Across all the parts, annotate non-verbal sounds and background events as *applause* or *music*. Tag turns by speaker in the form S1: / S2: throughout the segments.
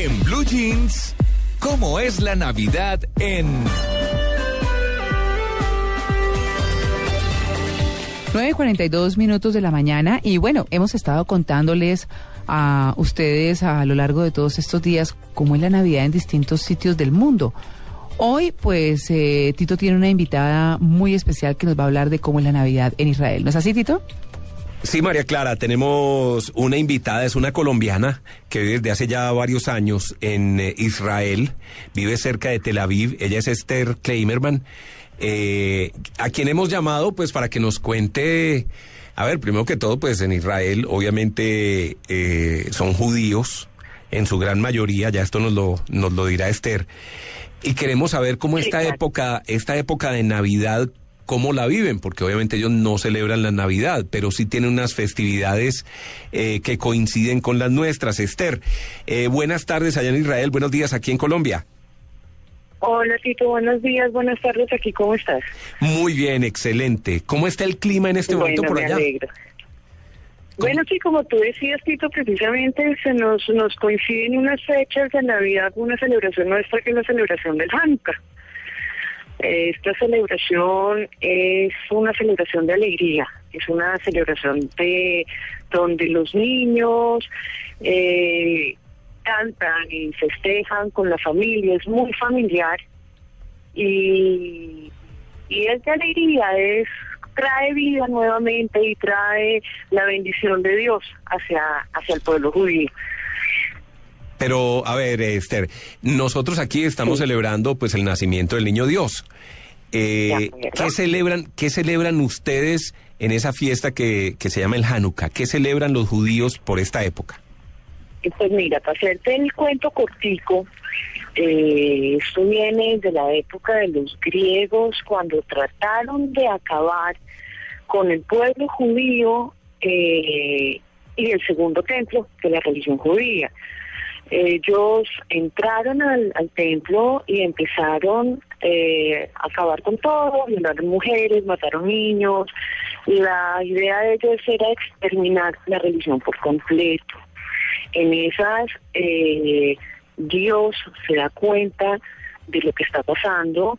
S1: En Blue Jeans, ¿cómo es la Navidad en...
S2: 9.42 minutos de la mañana y bueno, hemos estado contándoles a ustedes a lo largo de todos estos días cómo es la Navidad en distintos sitios del mundo. Hoy, pues, eh, Tito tiene una invitada muy especial que nos va a hablar de cómo es la Navidad en Israel. ¿No es así, Tito?
S3: Sí, María Clara, tenemos una invitada, es una colombiana que vive desde hace ya varios años en eh, Israel, vive cerca de Tel Aviv, ella es Esther Kleimerman, eh, a quien hemos llamado pues para que nos cuente, a ver, primero que todo pues en Israel obviamente eh, son judíos en su gran mayoría, ya esto nos lo, nos lo dirá Esther, y queremos saber cómo esta época, esta época de Navidad cómo la viven, porque obviamente ellos no celebran la Navidad, pero sí tienen unas festividades eh, que coinciden con las nuestras. Esther, eh, buenas tardes allá en Israel, buenos días aquí en Colombia.
S4: Hola Tito, buenos días, buenas tardes aquí, ¿cómo estás?
S3: Muy bien, excelente. ¿Cómo está el clima en este momento por allá?
S4: Bueno, sí, como tú decías, Tito, precisamente se nos, nos coinciden unas fechas de Navidad, una celebración nuestra que es la celebración del Hanukkah. Esta celebración es una celebración de alegría, es una celebración de donde los niños eh, cantan y festejan con la familia, es muy familiar y, y es de alegría, es trae vida nuevamente y trae la bendición de Dios hacia, hacia el pueblo judío.
S3: Pero, a ver, Esther, nosotros aquí estamos celebrando pues el nacimiento del niño Dios. Eh, ¿Qué celebran, qué celebran ustedes en esa fiesta que, que se llama el Hanukkah? ¿Qué celebran los judíos por esta época?
S4: Pues mira, para hacerte el cuento cortico, eh, esto viene de la época de los griegos cuando trataron de acabar con el pueblo judío eh, y el segundo templo de la religión judía. Ellos entraron al, templo y empezaron eh, a acabar con todo, violaron mujeres, mataron niños. La idea de ellos era exterminar la religión por completo. En esas, eh, Dios se da cuenta de lo que está pasando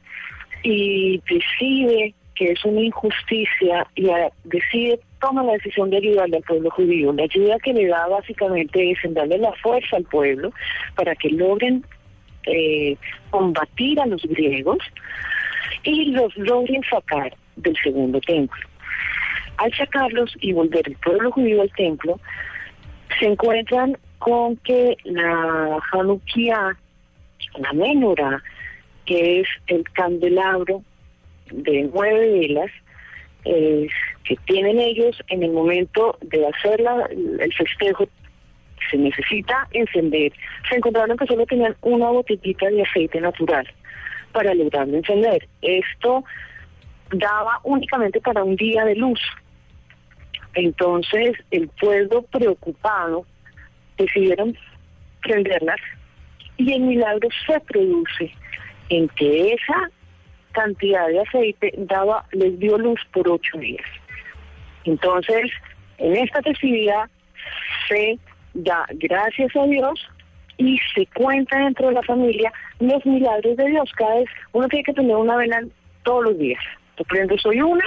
S4: y decide que es una injusticia y decide, toma la decisión de ayudarle al pueblo judío. La ayuda que le da básicamente es en darle la fuerza al pueblo para que logren eh, combatir a los griegos y los logren sacar del segundo templo. Al sacarlos y volver el pueblo judío al templo, se encuentran con que la Hanukkah, la menora, que es el candelabro de nueve velas eh, que tienen ellos en el momento de hacer el festejo se necesita encender. Se encontraron que solo tenían una botellita de aceite natural para lograrlo encender. Esto daba únicamente para un día de luz. Entonces el pueblo preocupado decidieron prenderlas y el milagro se produce en que esa cantidad de aceite daba, les dio luz por ocho días. Entonces, en esta festividad se da gracias a Dios y se cuenta dentro de la familia los milagros de Dios. Cada vez uno tiene que tener una vela todos los días. Tú prendes hoy una,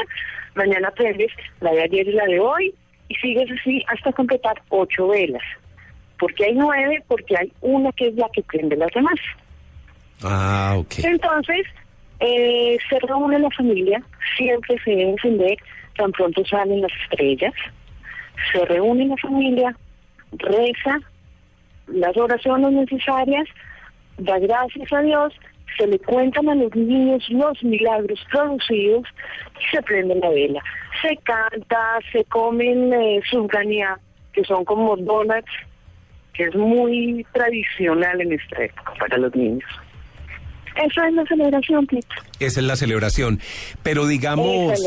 S4: mañana prendes la de ayer y la de hoy y sigues así hasta completar ocho velas. porque hay nueve? Porque hay una que es la que prende las demás.
S3: Ah, ok.
S4: Entonces, eh, se reúne la familia, siempre se debe encender, tan pronto salen las estrellas, se reúne la familia, reza las oraciones necesarias, da gracias a Dios, se le cuentan a los niños los milagros producidos y se prende la vela. Se canta, se comen eh, que son como donuts, que es muy tradicional en esta época para los niños. Esa es la celebración, Pito.
S3: Esa es la celebración. Pero digamos,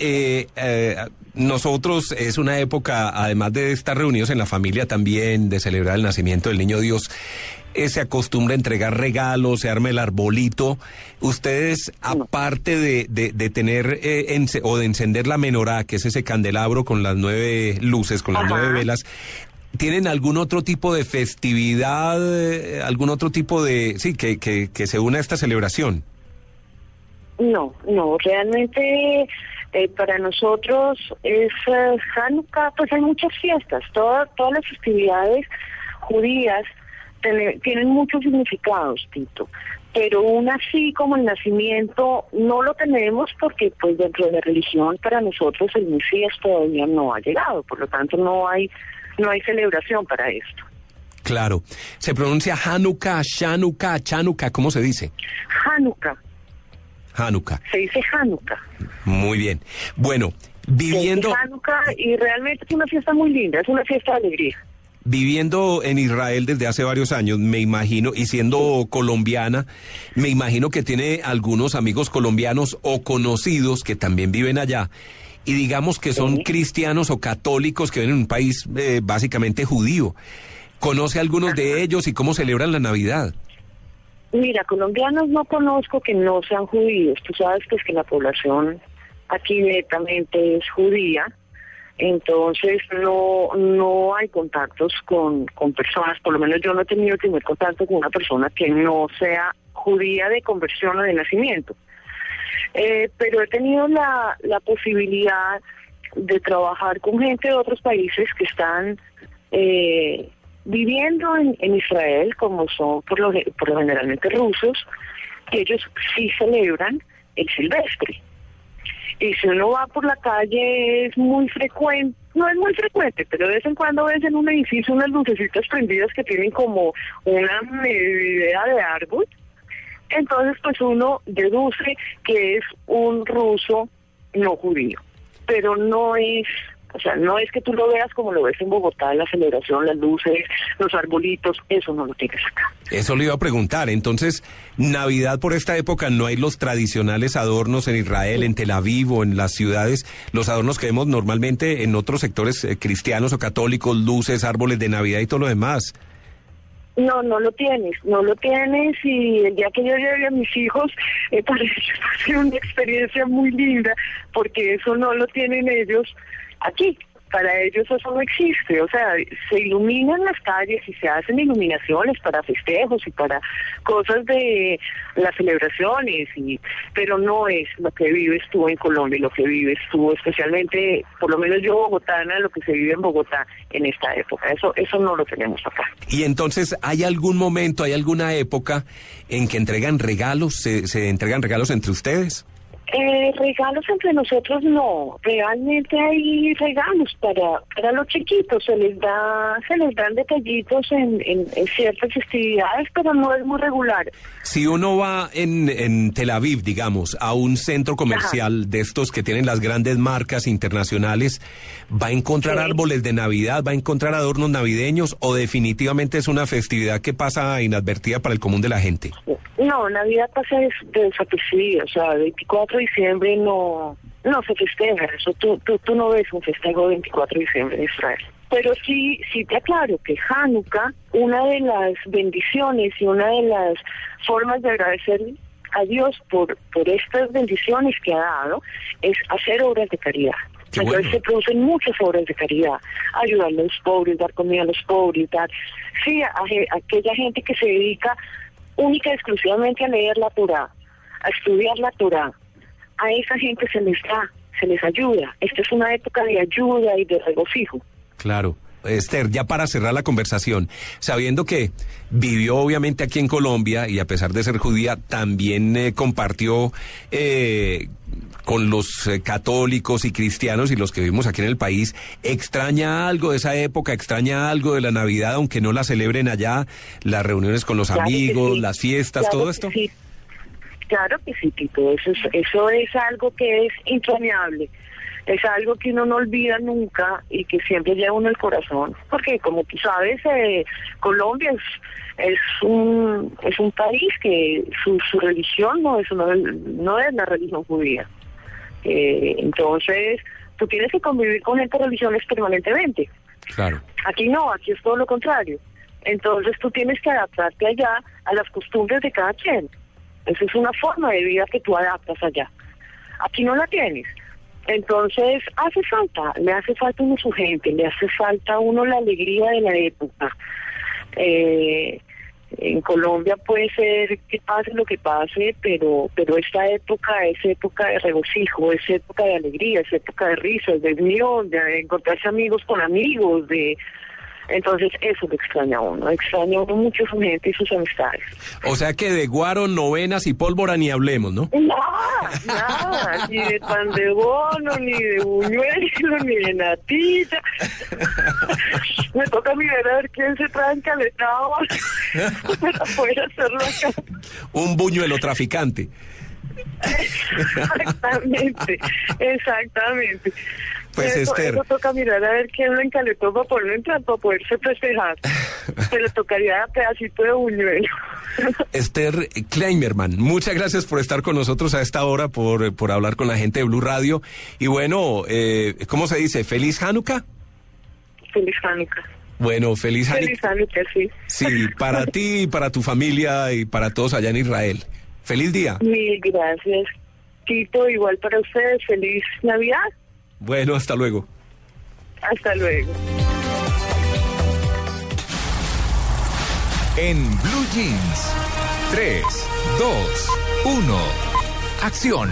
S3: eh, eh, nosotros es una época, además de estar reunidos en la familia también, de celebrar el nacimiento del niño Dios, eh, se acostumbra a entregar regalos, se arma el arbolito. Ustedes, aparte de, de, tener o de encender la menorá, que es ese candelabro con las nueve luces, con las nueve velas, ¿Tienen algún otro tipo de festividad, eh, algún otro tipo de, sí, que, que, se una a esta celebración?
S4: No, no, realmente eh, para nosotros es eh, Hanukkah, pues hay muchas fiestas, todas todas las festividades judías tienen muchos significados, Tito, pero aún así como el nacimiento no lo tenemos porque pues dentro de la religión para nosotros el Mesías todavía no ha llegado, por lo tanto no hay no hay celebración para esto.
S3: Claro. Se pronuncia Hanukkah, Shanukkah, Chanukkah, ¿cómo se dice?
S4: Hanukkah.
S3: Hanukkah.
S4: Se dice Hanukkah.
S3: Muy bien. Bueno, viviendo...
S4: Hanukkah y realmente es una fiesta muy linda, es una fiesta de alegría.
S3: Viviendo en Israel desde hace varios años, me imagino, y siendo colombiana, me imagino que tiene algunos amigos colombianos o conocidos que también viven allá y digamos que son cristianos o católicos que viven en un país eh, básicamente judío. ¿Conoce algunos de ellos y cómo celebran la Navidad?
S4: Mira, colombianos no conozco que no sean judíos. Tú sabes pues que la población aquí netamente es judía. Entonces no no hay contactos con, con personas, por lo menos yo no he tenido el primer contacto con una persona que no sea judía de conversión o de nacimiento. Eh, pero he tenido la, la posibilidad de trabajar con gente de otros países que están eh, viviendo en, Israel, como son por lo, por lo generalmente rusos, que ellos sí celebran el silvestre. Y si uno va por la calle es muy frecuente, no es muy frecuente, pero de vez en cuando ves en un edificio unas lucecitas prendidas que tienen como una medida de árbol. Entonces pues uno deduce que es un ruso no judío, pero no es o sea, no es que tú lo veas como lo ves en Bogotá, la celebración, las luces, los arbolitos, eso no lo tienes acá.
S3: Eso le iba a preguntar. Entonces, Navidad por esta época no hay los tradicionales adornos en Israel, en Tel Aviv o en las ciudades, los adornos que vemos normalmente en otros sectores eh, cristianos o católicos, luces, árboles de Navidad y todo lo demás.
S4: No, no lo tienes, no lo tienes y el día que yo llegue a mis hijos, eh, *laughs* a ser una experiencia muy linda porque eso no lo tienen ellos aquí. Para ellos eso no existe, o sea, se iluminan las calles y se hacen iluminaciones para festejos y para cosas de las celebraciones, y, pero no es lo que vives tú en Colombia y lo que vives tú, especialmente, por lo menos yo bogotana, lo que se vive en Bogotá en esta época. Eso, eso no lo tenemos acá.
S3: Y entonces, ¿hay algún momento, hay alguna época en que entregan regalos, se, se entregan regalos entre ustedes?
S4: Eh, regalos entre nosotros no, realmente hay regalos para para los chiquitos, se les da se les dan detallitos en, en, ciertas festividades, pero no es muy regular.
S3: Si uno va en, en Tel Aviv, digamos, a un centro comercial de estos que tienen las grandes marcas internacionales, ¿va a encontrar árboles de Navidad, va a encontrar adornos navideños o definitivamente es una festividad que pasa inadvertida para el común de la gente?
S4: No, Navidad pasa desapercibida, o sea, 24 diciembre no, no se festeja, eso tú, tú, tú no ves un festejo 24 de diciembre en Israel. Pero sí, sí te aclaro que Hanukkah, una de las bendiciones y una de las formas de agradecer a Dios por, por estas bendiciones que ha dado es hacer obras de caridad. Entonces se producen muchas obras de caridad, ayudar a los pobres, dar comida a los pobres, dar, sí, a, aquella gente que se dedica única y exclusivamente a leer la Torah, a estudiar la Torah, a esa gente se les da, se les ayuda. Esta es una época de ayuda y de regocijo.
S3: Claro. Esther, ya para cerrar la conversación, sabiendo que vivió obviamente aquí en Colombia y a pesar de ser judía, también eh, compartió eh, con los eh, católicos y cristianos y los que vivimos aquí en el país, ¿extraña algo de esa época? ¿Extraña algo de la Navidad, aunque no la celebren allá? Las reuniones con los amigos, las fiestas, todo esto.
S4: Claro que sí, Tito, eso es, eso es algo que es entrañable, es algo que uno no olvida nunca y que siempre lleva uno el corazón, porque como tú sabes, eh, Colombia es, es, un es un país que su, su religión no es, una, no es la religión judía. Eh, entonces, tú tienes que convivir con gente religiones permanentemente.
S3: Claro.
S4: Aquí no, aquí es todo lo contrario. Entonces tú tienes que adaptarte allá a las costumbres de cada quien. Esa es una forma de vida que tú adaptas allá. Aquí no la tienes. Entonces, hace falta, le hace falta uno su gente, le hace falta uno la alegría de la época. Eh, en Colombia puede ser que pase lo que pase, pero pero esta época es época de regocijo, es época de alegría, es época de risas, de unión, de encontrarse amigos con amigos, de entonces, eso lo extraña a uno. Extraña a uno mucho su gente y sus amistades.
S3: O sea que de guaro, novenas y pólvora ni hablemos, ¿no?
S4: Nada, nada. ni de pan de bono, ni de buñuelo, ni de natilla. Me toca mirar a ver quién se trae encaletado *laughs* para poder hacerlo acá.
S3: Un buñuelo traficante.
S4: Exactamente, exactamente.
S3: Pues
S4: eso,
S3: Esther.
S4: Eso toca mirar a ver quién lo encaletó para poderlo entrar, para poderse festejar. *laughs* Se le tocaría pedacito de buñuelo. *laughs*
S3: Esther Kleimerman, muchas gracias por estar con nosotros a esta hora, por, por hablar con la gente de Blue Radio. Y bueno, eh, ¿cómo se dice? ¿Feliz Hanukkah?
S4: Feliz Hanukkah.
S3: Bueno, feliz.
S4: Feliz Hanukkah, sí.
S3: Sí, para *laughs* ti, para tu familia y para todos allá en Israel. Feliz día.
S4: Mil gracias. Tito, igual para ustedes. Feliz Navidad.
S3: Bueno, hasta luego.
S4: Hasta luego.
S1: En Blue Jeans. 3, 2, 1. Acción.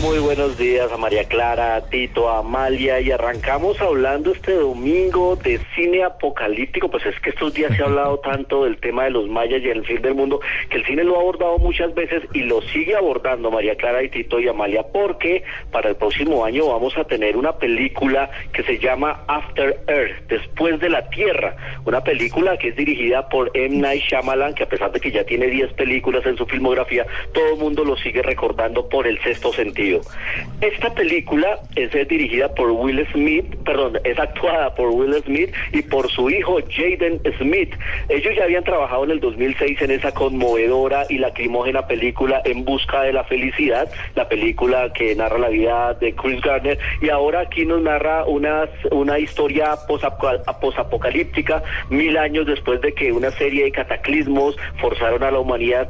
S5: Muy buenos días a María Clara, a Tito, a Amalia y arrancamos hablando este domingo de cine apocalíptico, pues es que estos días se ha hablado *laughs* tanto del tema de los mayas y el fin del mundo que el cine lo ha abordado muchas veces y lo sigue abordando María Clara y Tito y Amalia porque para el próximo año vamos a tener una película que se llama After Earth, después de la Tierra, una película que es dirigida por M. Night Shyamalan que a pesar de que ya tiene 10 películas en su filmografía, todo el mundo lo sigue recordando por el sexto sentido. Esta película es eh, dirigida por Will Smith, perdón, es actuada por Will Smith y por su hijo Jaden Smith. Ellos ya habían trabajado en el 2006 en esa conmovedora y lacrimógena película En busca de la felicidad, la película que narra la vida de Chris Gardner y ahora aquí nos narra una, una historia posapo- posapocalíptica mil años después de que una serie de cataclismos forzaron a la humanidad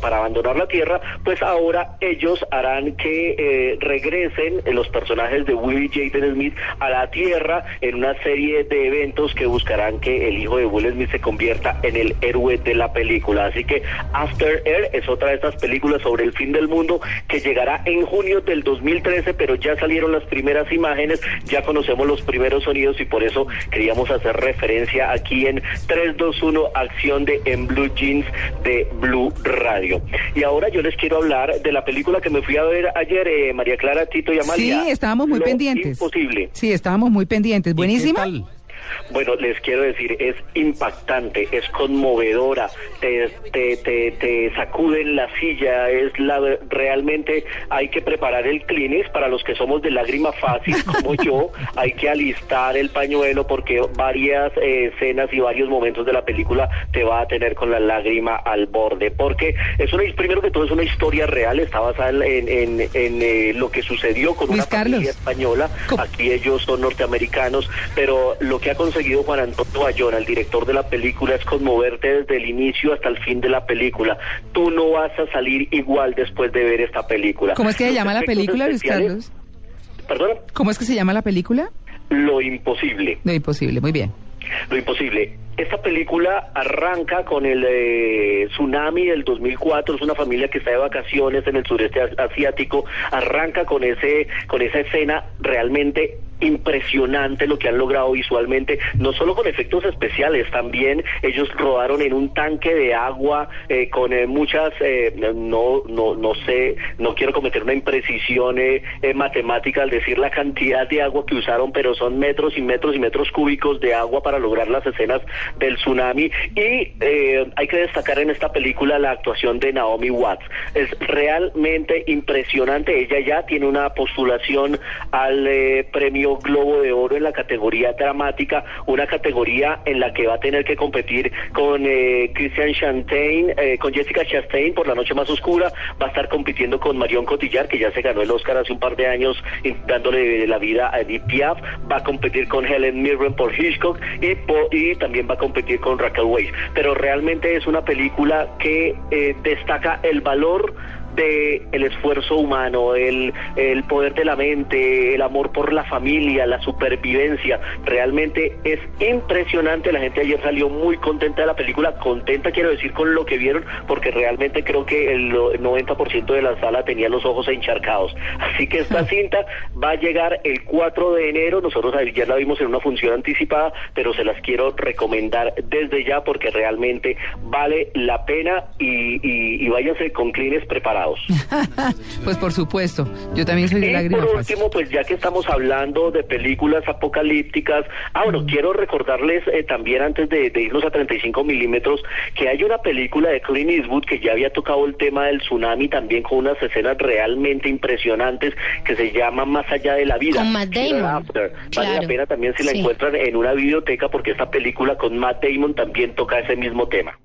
S5: para abandonar la Tierra, pues ahora ellos harán que eh, regresen eh, los personajes de Will y Jaden Smith a la Tierra en una serie de eventos que buscarán que el hijo de Will Smith se convierta en el héroe de la película. Así que After Earth es otra de estas películas sobre el fin del mundo que llegará en junio del 2013, pero ya salieron las primeras imágenes, ya conocemos los primeros sonidos y por eso queríamos hacer referencia aquí en 321 Acción de En Blue Jeans de Blue Radio. Y ahora yo les quiero hablar de la película que me fui a ver ayer, María Clara, Tito y Amalia.
S2: Sí, estábamos muy
S5: Lo
S2: pendientes.
S5: Imposible.
S2: Sí, estábamos muy pendientes. Buenísima.
S5: Bueno, les quiero decir, es impactante, es conmovedora, te, te, te, te sacude en la silla, es la realmente hay que preparar el Kleenex para los que somos de lágrima fácil como yo, *laughs* hay que alistar el pañuelo porque varias eh, escenas y varios momentos de la película te va a tener con la lágrima al borde, porque es una, primero que todo es una historia real, está basada en, en, en, eh, lo que sucedió con
S2: Luis
S5: una familia española,
S2: ¿Cómo?
S5: aquí ellos son norteamericanos, pero lo que ha conseguido Juan Antonio Bayona, el director de la película, es conmoverte desde el inicio hasta el fin de la película. Tú no vas a salir igual después de ver esta película.
S2: ¿Cómo es que se llama la película, Luis Carlos?
S5: Perdón,
S2: ¿Cómo es que se llama la película?
S5: lo imposible.
S2: No, imposible. Muy bien.
S5: Lo imposible. Esta película arranca con el eh, tsunami del 2004. Es una familia que está de vacaciones en el sureste as- asiático. Arranca con ese, con esa escena realmente impresionante lo que han logrado visualmente, no solo con efectos especiales, también ellos rodaron en un tanque de agua eh, con eh, muchas, eh, no, no, no sé, no quiero cometer una imprecisión eh, eh, matemática al decir la cantidad de agua que usaron, pero son metros y metros y metros cúbicos de agua para lograr las escenas del tsunami y eh, hay que destacar en esta película la actuación de Naomi Watts. Es realmente impresionante. Ella ya tiene una postulación al eh, Globo de Oro en la categoría dramática, una categoría en la que va a tener que competir con eh, Christian Chastain, eh, con Jessica Chastain por La Noche Más Oscura, va a estar compitiendo con Marion Cotillard, que ya se ganó el Oscar hace un par de años dándole la vida a Edith Piaf, va a competir con Helen Mirren por Hitchcock y, po- y también va a competir con Raquel Weisz. Pero realmente es una película que eh, destaca el valor el esfuerzo humano, el, el poder de la mente, el amor por la familia, la supervivencia. Realmente es impresionante. La gente ayer salió muy contenta de la película, contenta quiero decir con lo que vieron, porque realmente creo que el 90% de la sala tenía los ojos encharcados. Así que esta *laughs* cinta va a llegar el 4 de enero. Nosotros ayer la vimos en una función anticipada, pero se las quiero recomendar desde ya porque realmente vale la pena y, y, y váyanse con clines preparados. *laughs*
S2: Pues por supuesto, yo también soy de
S5: Y
S2: lágrimas.
S5: por último, pues ya que estamos hablando de películas apocalípticas, ah, bueno, quiero recordarles eh, también antes de, de irnos a 35 milímetros que hay una película de Clint Eastwood que ya había tocado el tema del tsunami también con unas escenas realmente impresionantes que se llama Más allá de la vida.
S6: Con Matt. Damon.
S5: Vale
S6: Claro.
S5: la pena también si la
S6: Sí.
S5: encuentran en una biblioteca porque esta película con Matt Damon también toca ese mismo tema.